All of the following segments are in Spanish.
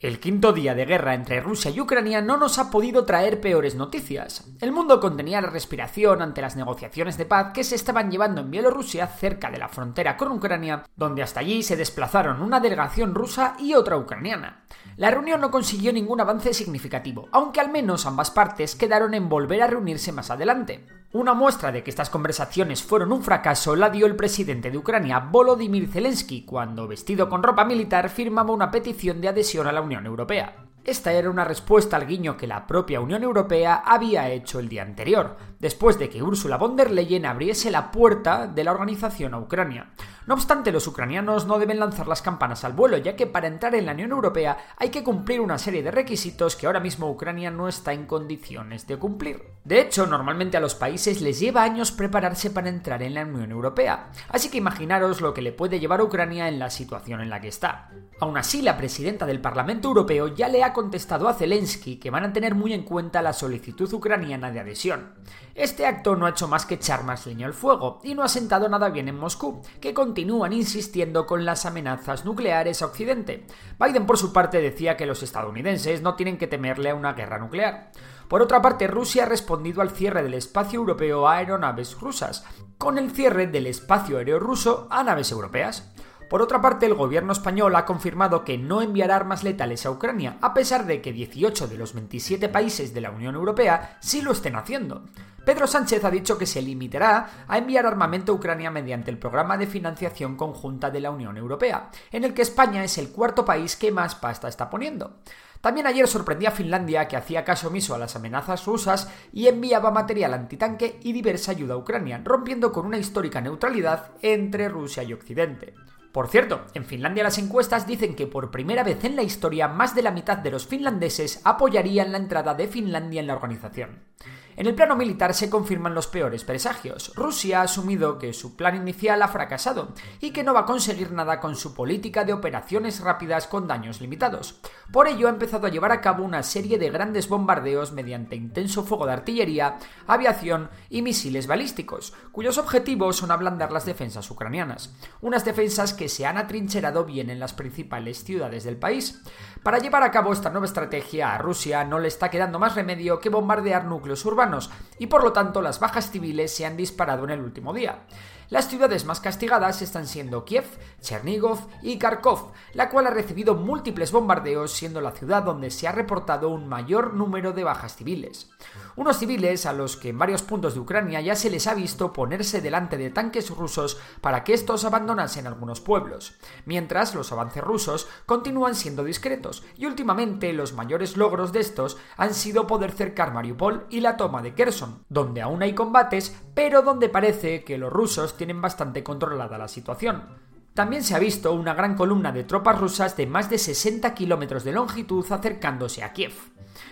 El quinto día de guerra entre Rusia y Ucrania no nos ha podido traer peores noticias. El mundo contenía la respiración ante las negociaciones de paz que se estaban llevando en Bielorrusia cerca de la frontera con Ucrania, donde hasta allí se desplazaron una delegación rusa y otra ucraniana. La reunión no consiguió ningún avance significativo, aunque al menos ambas partes quedaron en volver a reunirse más adelante. Una muestra de que estas conversaciones fueron un fracaso la dio el presidente de Ucrania, Volodymyr Zelensky, cuando, vestido con ropa militar, firmaba una petición de adhesión a la Unión Europea. Esta era una respuesta al guiño que la propia Unión Europea había hecho el día anterior, después de que Ursula von der Leyen abriese la puerta de la organización a Ucrania. No obstante, los ucranianos no deben lanzar las campanas al vuelo, ya que para entrar en la Unión Europea hay que cumplir una serie de requisitos que ahora mismo Ucrania no está en condiciones de cumplir. De hecho, normalmente a los países les lleva años prepararse para entrar en la Unión Europea, así que imaginaros lo que le puede llevar a Ucrania en la situación en la que está. Aún así, la presidenta del Parlamento Europeo ya le ha contestado a Zelensky que van a tener muy en cuenta la solicitud ucraniana de adhesión. Este acto no ha hecho más que echar más leña al fuego y no ha sentado nada bien en Moscú, que continúan insistiendo con las amenazas nucleares a Occidente. Biden, por su parte, decía que los estadounidenses no tienen que temerle a una guerra nuclear. Por otra parte, Rusia ha respondido al cierre del espacio europeo a aeronaves rusas, con el cierre del espacio aéreo ruso a naves europeas. Por otra parte, el gobierno español ha confirmado que no enviará armas letales a Ucrania, a pesar de que 18 de los 27 países de la Unión Europea sí lo estén haciendo. Pedro Sánchez ha dicho que se limitará a enviar armamento a Ucrania mediante el programa de financiación conjunta de la Unión Europea, en el que España es el cuarto país que más pasta está poniendo. También ayer sorprendía a Finlandia que hacía caso omiso a las amenazas rusas y enviaba material antitanque y diversa ayuda a Ucrania, rompiendo con una histórica neutralidad entre Rusia y Occidente. Por cierto, en Finlandia las encuestas dicen que por primera vez en la historia más de la mitad de los finlandeses apoyarían la entrada de Finlandia en la organización. En el plano militar se confirman los peores presagios. Rusia ha asumido que su plan inicial ha fracasado y que no va a conseguir nada con su política de operaciones rápidas con daños limitados. Por ello ha empezado a llevar a cabo una serie de grandes bombardeos mediante intenso fuego de artillería, aviación y misiles balísticos, cuyos objetivos son ablandar las defensas ucranianas. Unas defensas que se han atrincherado bien en las principales ciudades del país. Para llevar a cabo esta nueva estrategia a Rusia no le está quedando más remedio que bombardear núcleos urbanos y por lo tanto las bajas civiles se han disparado en el último día. Las ciudades más castigadas están siendo Kiev, Chernigov y Kharkov, la cual ha recibido múltiples bombardeos siendo la ciudad donde se ha reportado un mayor número de bajas civiles. Unos civiles a los que en varios puntos de Ucrania ya se les ha visto ponerse delante de tanques rusos para que estos abandonasen algunos pueblos, mientras los avances rusos continúan siendo discretos y últimamente los mayores logros de estos han sido poder cercar Mariupol y la toma de Kherson, donde aún hay combates, pero donde parece que los rusos tienen bastante controlada la situación. También se ha visto una gran columna de tropas rusas de más de 60 kilómetros de longitud acercándose a Kiev.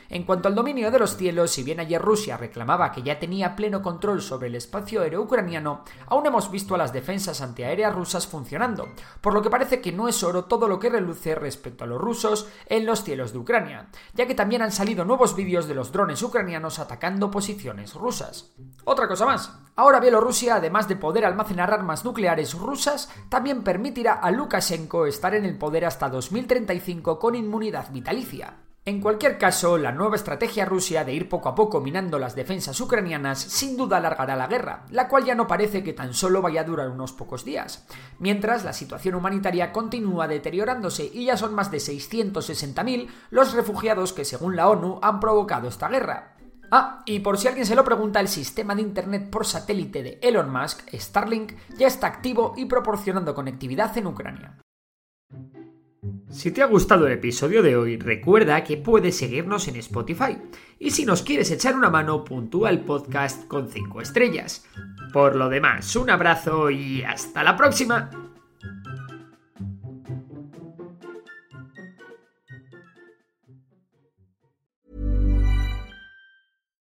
En cuanto al dominio de los cielos, si bien ayer Rusia reclamaba que ya tenía pleno control sobre el espacio aéreo ucraniano, aún hemos visto a las defensas antiaéreas rusas funcionando, por lo que parece que no es oro todo lo que reluce respecto a los rusos en los cielos de Ucrania, ya que también han salido nuevos vídeos de los drones ucranianos atacando posiciones rusas. Otra cosa más, ahora Bielorrusia, además de poder almacenar armas nucleares rusas, también permitirá a Lukashenko estar en el poder hasta 2035 con inmunidad vitalicia. En cualquier caso, la nueva estrategia rusa de ir poco a poco minando las defensas ucranianas sin duda alargará la guerra, la cual ya no parece que tan solo vaya a durar unos pocos días, mientras la situación humanitaria continúa deteriorándose y ya son más de 660.000 los refugiados que según la ONU han provocado esta guerra. Ah, y por si alguien se lo pregunta, el sistema de Internet por satélite de Elon Musk, Starlink, ya está activo y proporcionando conectividad en Ucrania. Si te ha gustado el episodio de hoy, recuerda que puedes seguirnos en Spotify. Y si nos quieres echar una mano, puntúa el podcast con 5 estrellas. Por lo demás, un abrazo y hasta la próxima.